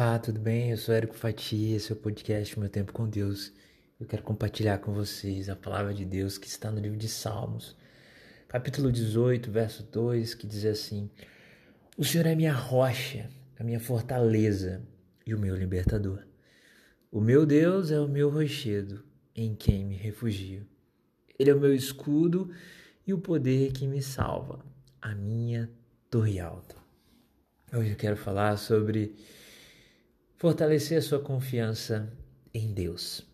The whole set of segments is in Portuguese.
Olá, tudo bem? Eu sou Érico Fatia, esse é o podcast Meu Tempo com Deus. Eu quero compartilhar com vocês a palavra de Deus que está no livro de Salmos, capítulo 18, verso 2, que diz assim: O Senhor é minha rocha, a minha fortaleza e o meu libertador. O meu Deus é o meu rochedo, em quem me refugio. Ele é o meu escudo e o poder que me salva, a minha torre alta. Hoje eu quero falar sobre fortalecer a sua confiança em Deus.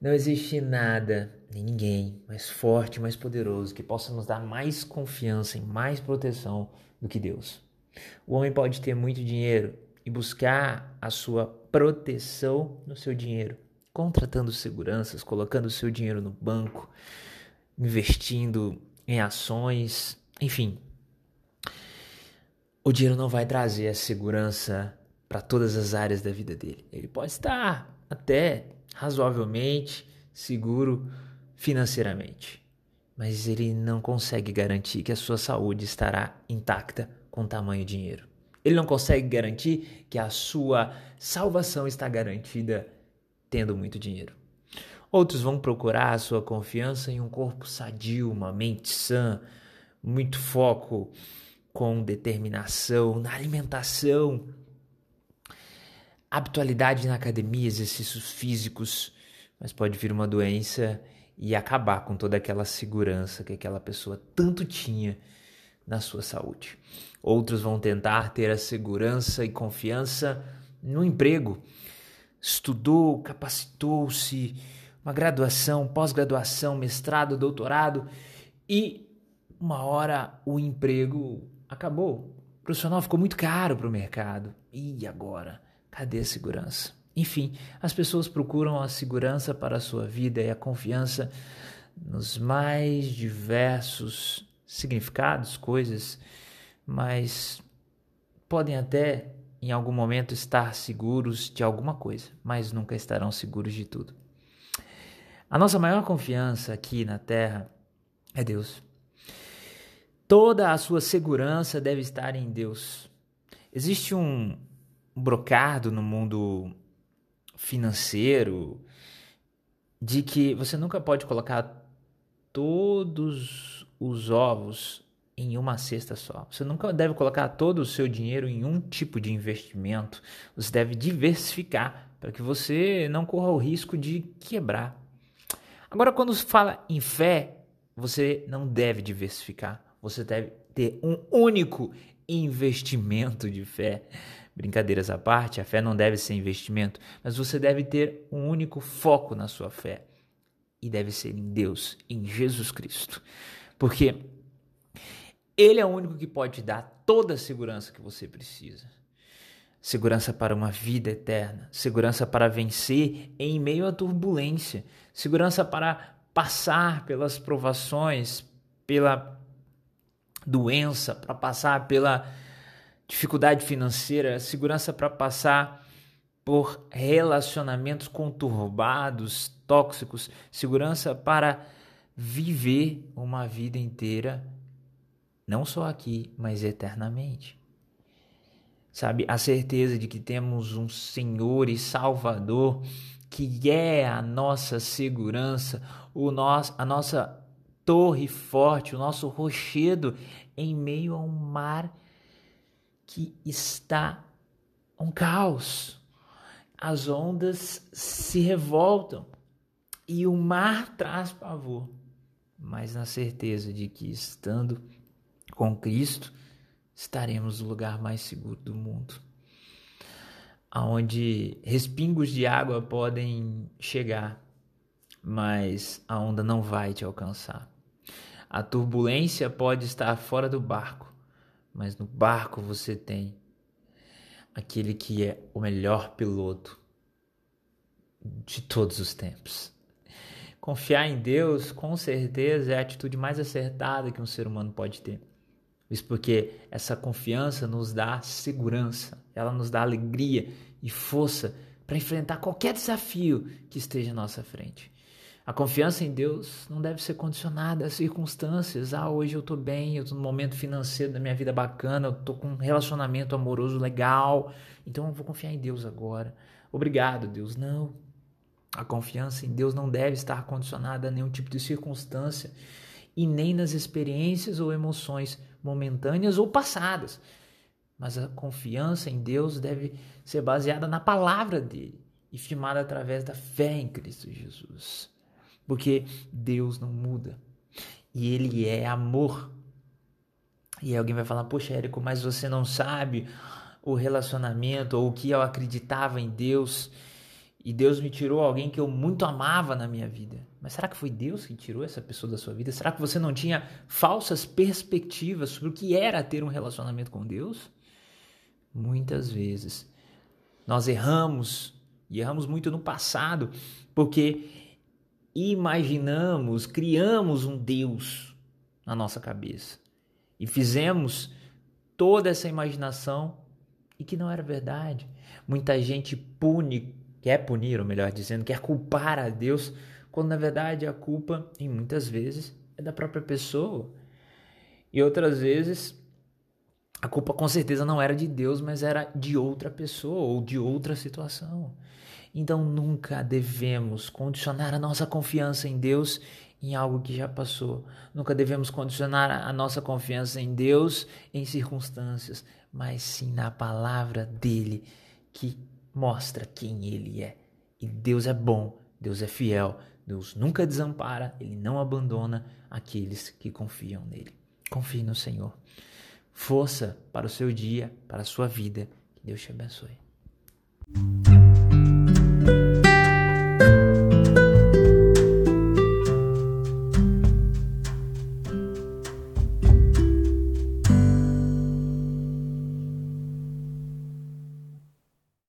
Não existe nada, nem ninguém mais forte, mais poderoso que possa nos dar mais confiança e mais proteção do que Deus. O homem pode ter muito dinheiro e buscar a sua proteção no seu dinheiro, contratando seguranças, colocando o seu dinheiro no banco, investindo em ações, enfim, o dinheiro não vai trazer a segurança para todas as áreas da vida dele. Ele pode estar até razoavelmente seguro financeiramente, mas ele não consegue garantir que a sua saúde estará intacta com tamanho dinheiro. Ele não consegue garantir que a sua salvação está garantida tendo muito dinheiro. Outros vão procurar a sua confiança em um corpo sadio, uma mente sã, muito foco com determinação na alimentação, habitualidade na academia, exercícios físicos, mas pode vir uma doença e acabar com toda aquela segurança que aquela pessoa tanto tinha na sua saúde. Outros vão tentar ter a segurança e confiança no emprego. Estudou, capacitou-se, uma graduação, pós-graduação, mestrado, doutorado e uma hora o emprego acabou. O profissional ficou muito caro para o mercado. E agora? Cadê a segurança? Enfim, as pessoas procuram a segurança para a sua vida e a confiança nos mais diversos significados, coisas, mas podem até em algum momento estar seguros de alguma coisa, mas nunca estarão seguros de tudo. A nossa maior confiança aqui na Terra é Deus. Toda a sua segurança deve estar em Deus. Existe um brocado no mundo financeiro de que você nunca pode colocar todos os ovos em uma cesta só. Você nunca deve colocar todo o seu dinheiro em um tipo de investimento. Você deve diversificar para que você não corra o risco de quebrar. Agora, quando se fala em fé, você não deve diversificar. Você deve ter um único investimento de fé. Brincadeiras à parte, a fé não deve ser investimento, mas você deve ter um único foco na sua fé. E deve ser em Deus, em Jesus Cristo. Porque Ele é o único que pode dar toda a segurança que você precisa. Segurança para uma vida eterna, segurança para vencer em meio à turbulência, segurança para passar pelas provações, pela doença, para passar pela dificuldade financeira, segurança para passar por relacionamentos conturbados, tóxicos, segurança para viver uma vida inteira, não só aqui, mas eternamente. Sabe, a certeza de que temos um Senhor e Salvador que é a nossa segurança, o nosso, a nossa torre forte, o nosso rochedo em meio a um mar que está um caos. As ondas se revoltam e o mar traz pavor, mas na certeza de que estando com Cristo estaremos no lugar mais seguro do mundo, aonde respingos de água podem chegar, mas a onda não vai te alcançar. A turbulência pode estar fora do barco, mas no barco você tem aquele que é o melhor piloto de todos os tempos. Confiar em Deus, com certeza, é a atitude mais acertada que um ser humano pode ter. Isso porque essa confiança nos dá segurança, ela nos dá alegria e força para enfrentar qualquer desafio que esteja à nossa frente. A confiança em Deus não deve ser condicionada às circunstâncias. Ah, hoje eu estou bem, eu estou num momento financeiro da minha vida bacana, eu estou com um relacionamento amoroso legal, então eu vou confiar em Deus agora. Obrigado, Deus. Não. A confiança em Deus não deve estar condicionada a nenhum tipo de circunstância e nem nas experiências ou emoções momentâneas ou passadas. Mas a confiança em Deus deve ser baseada na palavra dele e firmada através da fé em Cristo Jesus. Porque Deus não muda. E Ele é amor. E alguém vai falar, poxa, Érico, mas você não sabe o relacionamento ou o que eu acreditava em Deus. E Deus me tirou alguém que eu muito amava na minha vida. Mas será que foi Deus que tirou essa pessoa da sua vida? Será que você não tinha falsas perspectivas sobre o que era ter um relacionamento com Deus? Muitas vezes. Nós erramos, e erramos muito no passado, porque imaginamos, criamos um Deus na nossa cabeça e fizemos toda essa imaginação e que não era verdade. Muita gente pune, quer punir, ou melhor dizendo, quer culpar a Deus, quando na verdade a culpa, em muitas vezes, é da própria pessoa. E outras vezes a culpa com certeza não era de Deus, mas era de outra pessoa ou de outra situação. Então nunca devemos condicionar a nossa confiança em Deus em algo que já passou. Nunca devemos condicionar a nossa confiança em Deus em circunstâncias, mas sim na palavra dele que mostra quem ele é. E Deus é bom, Deus é fiel, Deus nunca desampara, ele não abandona aqueles que confiam nele. Confie no Senhor. Força para o seu dia, para a sua vida. Que Deus te abençoe.